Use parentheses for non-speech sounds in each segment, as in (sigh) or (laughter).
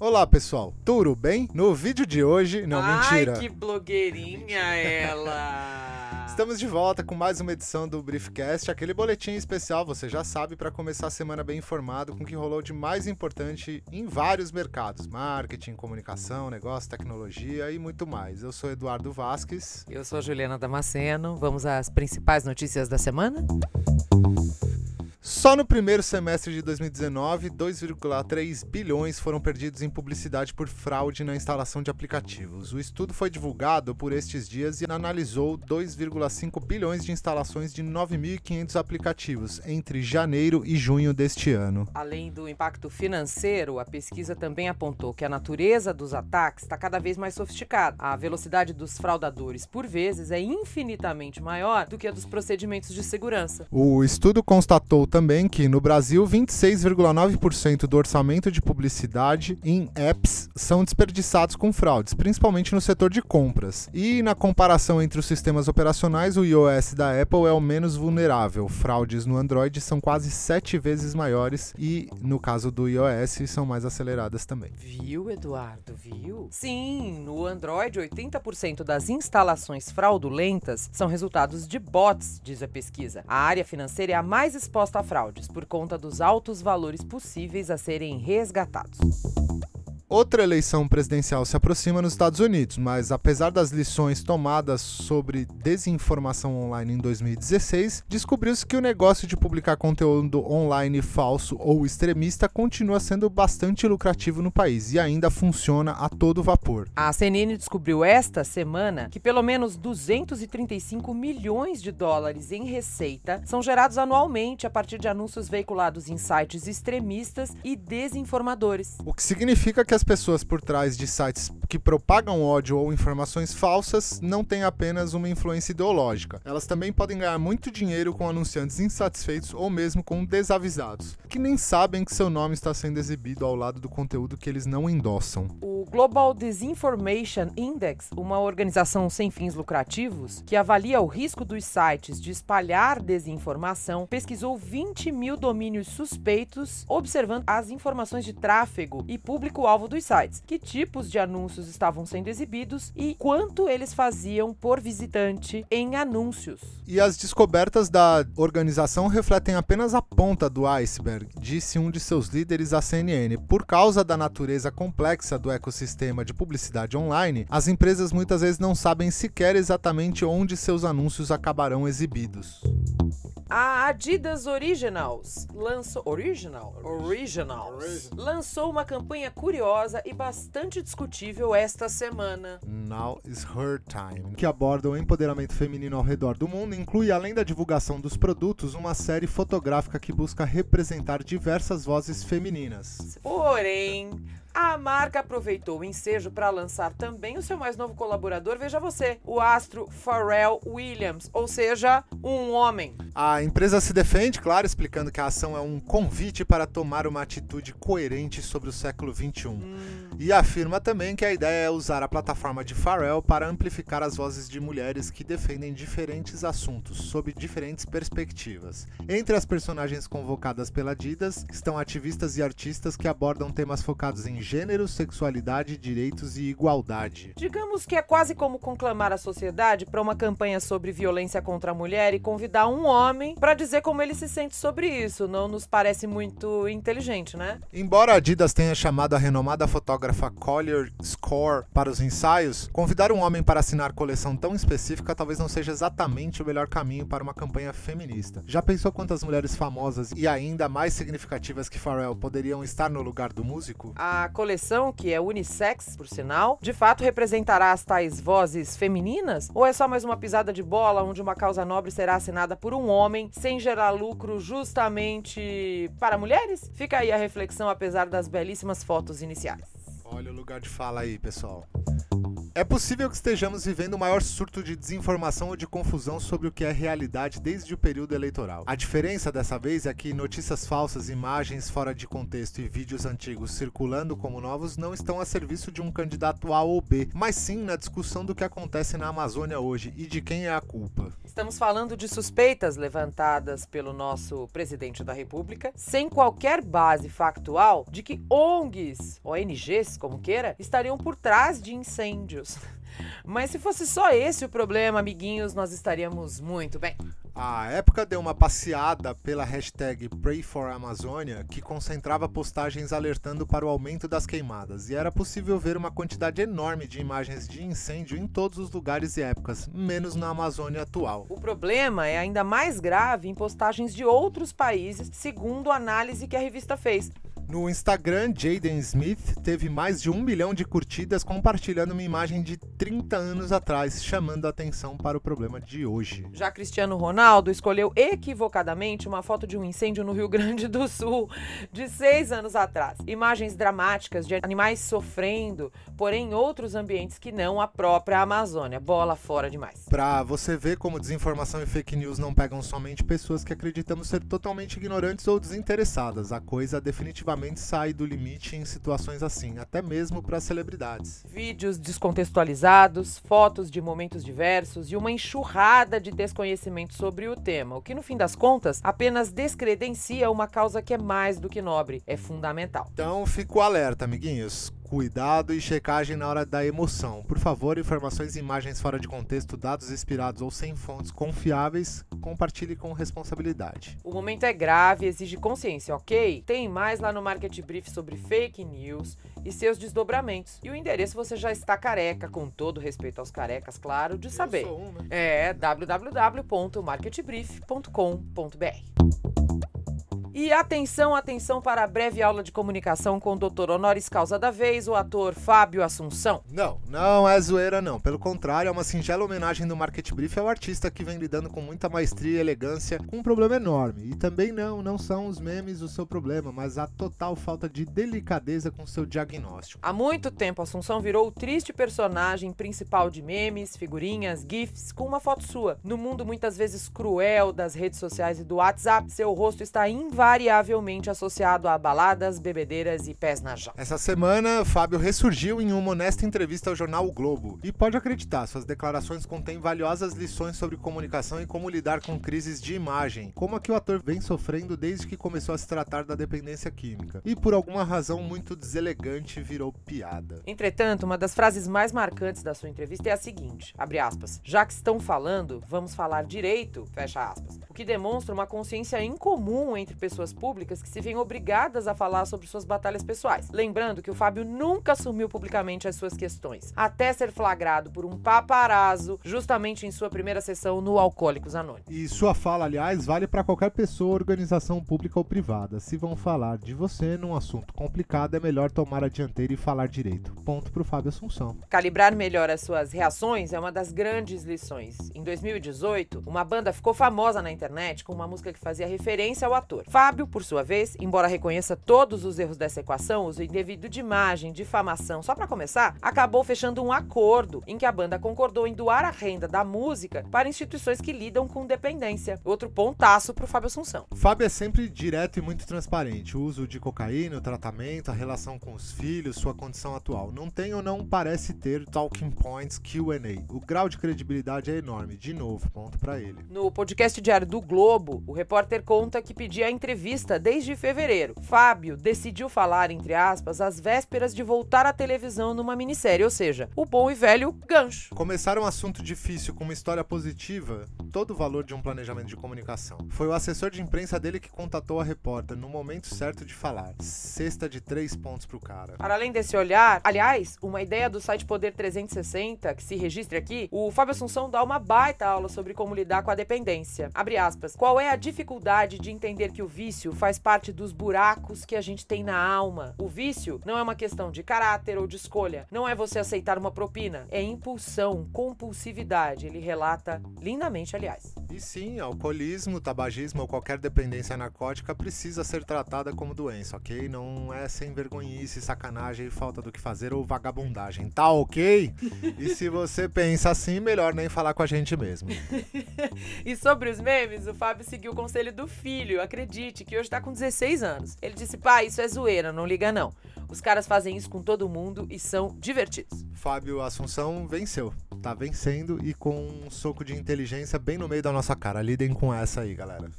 Olá pessoal, tudo bem? No vídeo de hoje, não Ai, mentira. que blogueirinha ela! (laughs) Estamos de volta com mais uma edição do Briefcast, aquele boletim especial, você já sabe, para começar a semana bem informado com o que rolou de mais importante em vários mercados: marketing, comunicação, negócio, tecnologia e muito mais. Eu sou Eduardo Vasques. Eu sou a Juliana Damasceno. Vamos às principais notícias da semana? Só no primeiro semestre de 2019, 2,3 bilhões foram perdidos em publicidade por fraude na instalação de aplicativos. O estudo foi divulgado por estes dias e analisou 2,5 bilhões de instalações de 9.500 aplicativos entre janeiro e junho deste ano. Além do impacto financeiro, a pesquisa também apontou que a natureza dos ataques está cada vez mais sofisticada. A velocidade dos fraudadores, por vezes, é infinitamente maior do que a dos procedimentos de segurança. O estudo constatou também que no Brasil 26,9% do orçamento de publicidade em apps são desperdiçados com fraudes, principalmente no setor de compras. E na comparação entre os sistemas operacionais, o iOS da Apple é o menos vulnerável. Fraudes no Android são quase sete vezes maiores e no caso do iOS são mais aceleradas também. Viu, Eduardo? Viu? Sim, no Android, 80% das instalações fraudulentas são resultados de bots, diz a pesquisa. A área financeira é a mais exposta fraudes por conta dos altos valores possíveis a serem resgatados. Outra eleição presidencial se aproxima nos Estados Unidos, mas apesar das lições tomadas sobre desinformação online em 2016, descobriu-se que o negócio de publicar conteúdo online falso ou extremista continua sendo bastante lucrativo no país e ainda funciona a todo vapor. A CNN descobriu esta semana que pelo menos 235 milhões de dólares em receita são gerados anualmente a partir de anúncios veiculados em sites extremistas e desinformadores. O que significa que as pessoas por trás de sites que propagam ódio ou informações falsas não têm apenas uma influência ideológica. Elas também podem ganhar muito dinheiro com anunciantes insatisfeitos ou mesmo com desavisados, que nem sabem que seu nome está sendo exibido ao lado do conteúdo que eles não endossam. O Global Disinformation Index, uma organização sem fins lucrativos que avalia o risco dos sites de espalhar desinformação, pesquisou 20 mil domínios suspeitos, observando as informações de tráfego e público-alvo dos sites, que tipos de anúncios estavam sendo exibidos e quanto eles faziam por visitante em anúncios. E as descobertas da organização refletem apenas a ponta do iceberg, disse um de seus líderes à CNN. Por causa da natureza complexa do ecossistema de publicidade online, as empresas muitas vezes não sabem sequer exatamente onde seus anúncios acabarão exibidos. A Adidas Originals lançou Original, Originals lançou uma campanha curiosa e bastante discutível esta semana. Now is her time, que aborda o empoderamento feminino ao redor do mundo, inclui além da divulgação dos produtos, uma série fotográfica que busca representar diversas vozes femininas. Porém, a marca aproveitou o ensejo para lançar também o seu mais novo colaborador, veja você, o astro Pharrell Williams, ou seja, um homem. A empresa se defende, claro, explicando que a ação é um convite para tomar uma atitude coerente sobre o século XXI. Hum. E afirma também que a ideia é usar a plataforma de Pharrell para amplificar as vozes de mulheres que defendem diferentes assuntos, sob diferentes perspectivas. Entre as personagens convocadas pela Adidas estão ativistas e artistas que abordam temas focados em gênero, sexualidade, direitos e igualdade. Digamos que é quase como conclamar a sociedade para uma campanha sobre violência contra a mulher e convidar um homem para dizer como ele se sente sobre isso. Não nos parece muito inteligente, né? Embora a Adidas tenha chamado a renomada fotógrafa Collier Score para os ensaios, convidar um homem para assinar coleção tão específica talvez não seja exatamente o melhor caminho para uma campanha feminista. Já pensou quantas mulheres famosas e ainda mais significativas que Pharrell poderiam estar no lugar do músico? A coleção, que é unissex, por sinal, de fato representará as tais vozes femininas? Ou é só mais uma pisada de bola onde uma causa nobre será assinada por um homem sem gerar lucro justamente para mulheres? Fica aí a reflexão, apesar das belíssimas fotos iniciais. Olha o lugar de fala aí, pessoal. É possível que estejamos vivendo o maior surto de desinformação ou de confusão sobre o que é realidade desde o período eleitoral. A diferença dessa vez é que notícias falsas, imagens fora de contexto e vídeos antigos circulando como novos não estão a serviço de um candidato A ou B, mas sim na discussão do que acontece na Amazônia hoje e de quem é a culpa. Estamos falando de suspeitas levantadas pelo nosso presidente da República, sem qualquer base factual de que ONGs, ONGs, como queira, estariam por trás de incêndios. (laughs) Mas se fosse só esse o problema, amiguinhos, nós estaríamos muito bem. A época deu uma passeada pela hashtag PrayForAmazônia que concentrava postagens alertando para o aumento das queimadas e era possível ver uma quantidade enorme de imagens de incêndio em todos os lugares e épocas, menos na Amazônia atual. O problema é ainda mais grave em postagens de outros países, segundo a análise que a revista fez. No Instagram, Jaden Smith teve mais de um milhão de curtidas compartilhando uma imagem de 30 anos atrás, chamando a atenção para o problema de hoje. Já Cristiano Ronaldo escolheu equivocadamente uma foto de um incêndio no Rio Grande do Sul de seis anos atrás. Imagens dramáticas de animais sofrendo, porém em outros ambientes que não a própria Amazônia. Bola fora demais. Pra você ver como desinformação e fake news não pegam somente pessoas que acreditamos ser totalmente ignorantes ou desinteressadas. A coisa definitivamente sai do limite em situações assim, até mesmo para celebridades. Vídeos descontextualizados, fotos de momentos diversos e uma enxurrada de desconhecimento sobre o tema, o que no fim das contas apenas descredencia uma causa que é mais do que nobre, é fundamental. Então fico alerta, amiguinhos cuidado e checagem na hora da emoção. Por favor, informações e imagens fora de contexto, dados inspirados ou sem fontes confiáveis, compartilhe com responsabilidade. O momento é grave, exige consciência, ok? Tem mais lá no Market Brief sobre fake news e seus desdobramentos. E o endereço você já está careca, com todo respeito aos carecas, claro, de saber. Um, né? É www.marketbrief.com.br. E atenção, atenção para a breve aula de comunicação com o doutor honoris causa da vez, o ator Fábio Assunção. Não, não é zoeira não. Pelo contrário, é uma singela homenagem do Market Brief ao artista que vem lidando com muita maestria e elegância com um problema enorme. E também não, não são os memes o seu problema, mas a total falta de delicadeza com seu diagnóstico. Há muito tempo, Assunção virou o triste personagem principal de memes, figurinhas, gifs, com uma foto sua. No mundo muitas vezes cruel das redes sociais e do WhatsApp, seu rosto está invadido invariavelmente associado a baladas, bebedeiras e pés na jaula. Essa semana, Fábio ressurgiu em uma honesta entrevista ao jornal o Globo. E pode acreditar, suas declarações contêm valiosas lições sobre comunicação e como lidar com crises de imagem, como a que o ator vem sofrendo desde que começou a se tratar da dependência química. E por alguma razão muito deselegante virou piada. Entretanto, uma das frases mais marcantes da sua entrevista é a seguinte, abre aspas, já que estão falando, vamos falar direito, fecha aspas, o que demonstra uma consciência incomum entre pessoas públicas que se veem obrigadas a falar sobre suas batalhas pessoais. Lembrando que o Fábio nunca assumiu publicamente as suas questões, até ser flagrado por um paparazzo justamente em sua primeira sessão no Alcoólicos Anônimos. E sua fala, aliás, vale para qualquer pessoa, organização pública ou privada. Se vão falar de você num assunto complicado, é melhor tomar a dianteira e falar direito. Ponto pro Fábio Assunção. Calibrar melhor as suas reações é uma das grandes lições. Em 2018, uma banda ficou famosa na internet com uma música que fazia referência ao ator. Fábio, por sua vez, embora reconheça todos os erros dessa equação, uso indevido de imagem, difamação, só para começar, acabou fechando um acordo em que a banda concordou em doar a renda da música para instituições que lidam com dependência. Outro pontaço pro Fábio Assunção. Fábio é sempre direto e muito transparente. O uso de cocaína, o tratamento, a relação com os filhos, sua condição atual. Não tem ou não parece ter talking points Q&A. O grau de credibilidade é enorme. De novo, ponto para ele. No podcast diário do Globo, o repórter conta que pedia a entrevista desde fevereiro. Fábio decidiu falar, entre aspas, às vésperas de voltar à televisão numa minissérie, ou seja, o bom e velho gancho. Começar um assunto difícil com uma história positiva, todo o valor de um planejamento de comunicação. Foi o assessor de imprensa dele que contatou a repórter no momento certo de falar. Cesta de três pontos pro cara. Para além desse olhar, aliás, uma ideia do site Poder 360, que se registre aqui, o Fábio Assunção dá uma baita aula sobre como lidar com a dependência. Abre aspas. Qual é a dificuldade de entender que o vício faz parte dos buracos que a gente tem na alma. O vício não é uma questão de caráter ou de escolha. Não é você aceitar uma propina. É impulsão, compulsividade. Ele relata lindamente, aliás. E sim, alcoolismo, tabagismo ou qualquer dependência narcótica precisa ser tratada como doença, ok? Não é sem vergonhice, sacanagem, falta do que fazer ou vagabundagem, tá ok? e se você pensa assim, melhor nem falar com a gente mesmo. (laughs) e sobre os memes, o Fábio seguiu o conselho do filho, acredite, que hoje tá com 16 anos. Ele disse: pai, isso é zoeira, não liga não. Os caras fazem isso com todo mundo e são divertidos. Fábio Assunção venceu. tá vencendo e com um soco de inteligência bem no meio da nossa cara. Lidem com essa aí, galera.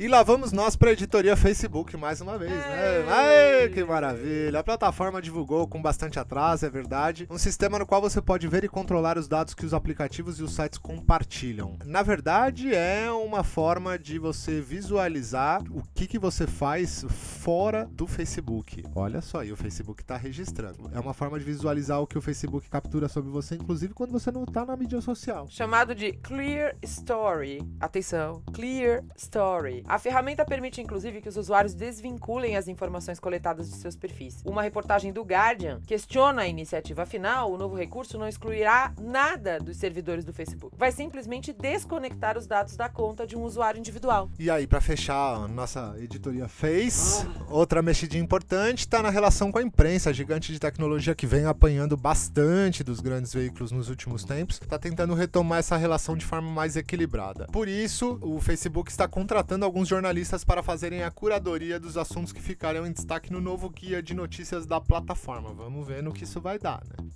E lá vamos nós para a editoria Facebook mais uma vez, né? Ai, que maravilha! A plataforma divulgou com bastante atraso, é verdade, um sistema no qual você pode ver e controlar os dados que os aplicativos e os sites compartilham. Na verdade, é uma forma de você visualizar o que, que você faz fora do Facebook. Olha só, e o Facebook está registrando. É uma forma de visualizar o que o Facebook captura sobre você, inclusive quando você não está na mídia social. Chamado de Clear Story. Atenção, Clear Story. A ferramenta permite, inclusive, que os usuários desvinculem as informações coletadas de seus perfis. Uma reportagem do Guardian questiona a iniciativa. Afinal, o novo recurso não excluirá nada dos servidores do Facebook. Vai simplesmente desconectar os dados da conta de um usuário individual. E aí, para fechar, nossa editoria fez outra mexidinha importante, está na relação com a imprensa, a gigante de tecnologia que vem apanhando bastante dos grandes veículos nos últimos tempos, está tentando retomar essa relação de forma mais equilibrada. Por isso, o Facebook está contratando alguns alguns jornalistas para fazerem a curadoria dos assuntos que ficarão em destaque no novo guia de notícias da plataforma. Vamos ver no que isso vai dar, né?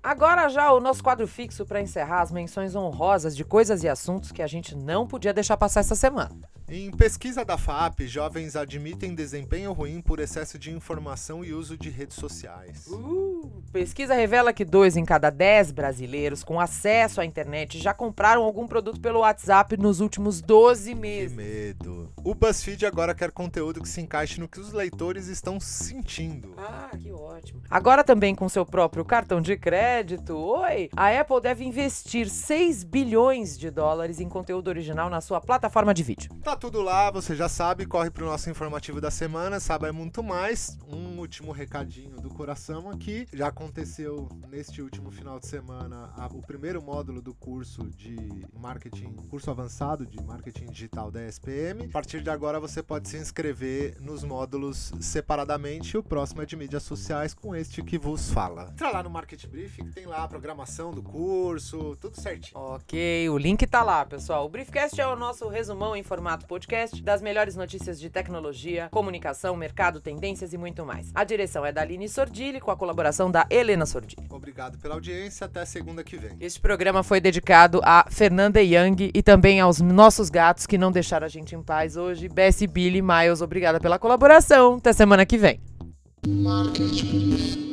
Agora já o nosso quadro fixo para encerrar as menções honrosas de coisas e assuntos que a gente não podia deixar passar essa semana. Em pesquisa da FAP, jovens admitem desempenho ruim por excesso de informação e uso de redes sociais. Uh, pesquisa revela que dois em cada dez brasileiros com acesso à internet já compraram algum produto pelo WhatsApp nos últimos 12 meses. Que medo. O BuzzFeed agora quer conteúdo que se encaixe no que os leitores estão sentindo. Ah, que ótimo. Agora também com seu próprio cartão de crédito. Oi! A Apple deve investir 6 bilhões de dólares em conteúdo original na sua plataforma de vídeo. Tá tudo lá, você já sabe, corre pro nosso informativo da semana, sabe muito mais. Um último recadinho do coração aqui. Já aconteceu neste último final de semana a, o primeiro módulo do curso de marketing, curso avançado de marketing digital da SPM. A partir de agora você pode se inscrever nos módulos separadamente. O próximo é de mídias sociais com este que vos fala. Entra lá no Market Brief, que tem lá a programação do curso, tudo certinho. Ok, o link tá lá, pessoal. O Briefcast é o nosso resumão em formato podcast das melhores notícias de tecnologia, comunicação, mercado, tendências e muito mais. A direção é da Aline Sordilli, com a colaboração da Helena Sordilli. Obrigado pela audiência, até segunda que vem. Este programa foi dedicado a Fernanda Young e também aos nossos gatos que não deixaram a gente em paz hoje. Bessie, Billy, Miles, obrigada pela colaboração. Até semana que vem. Market.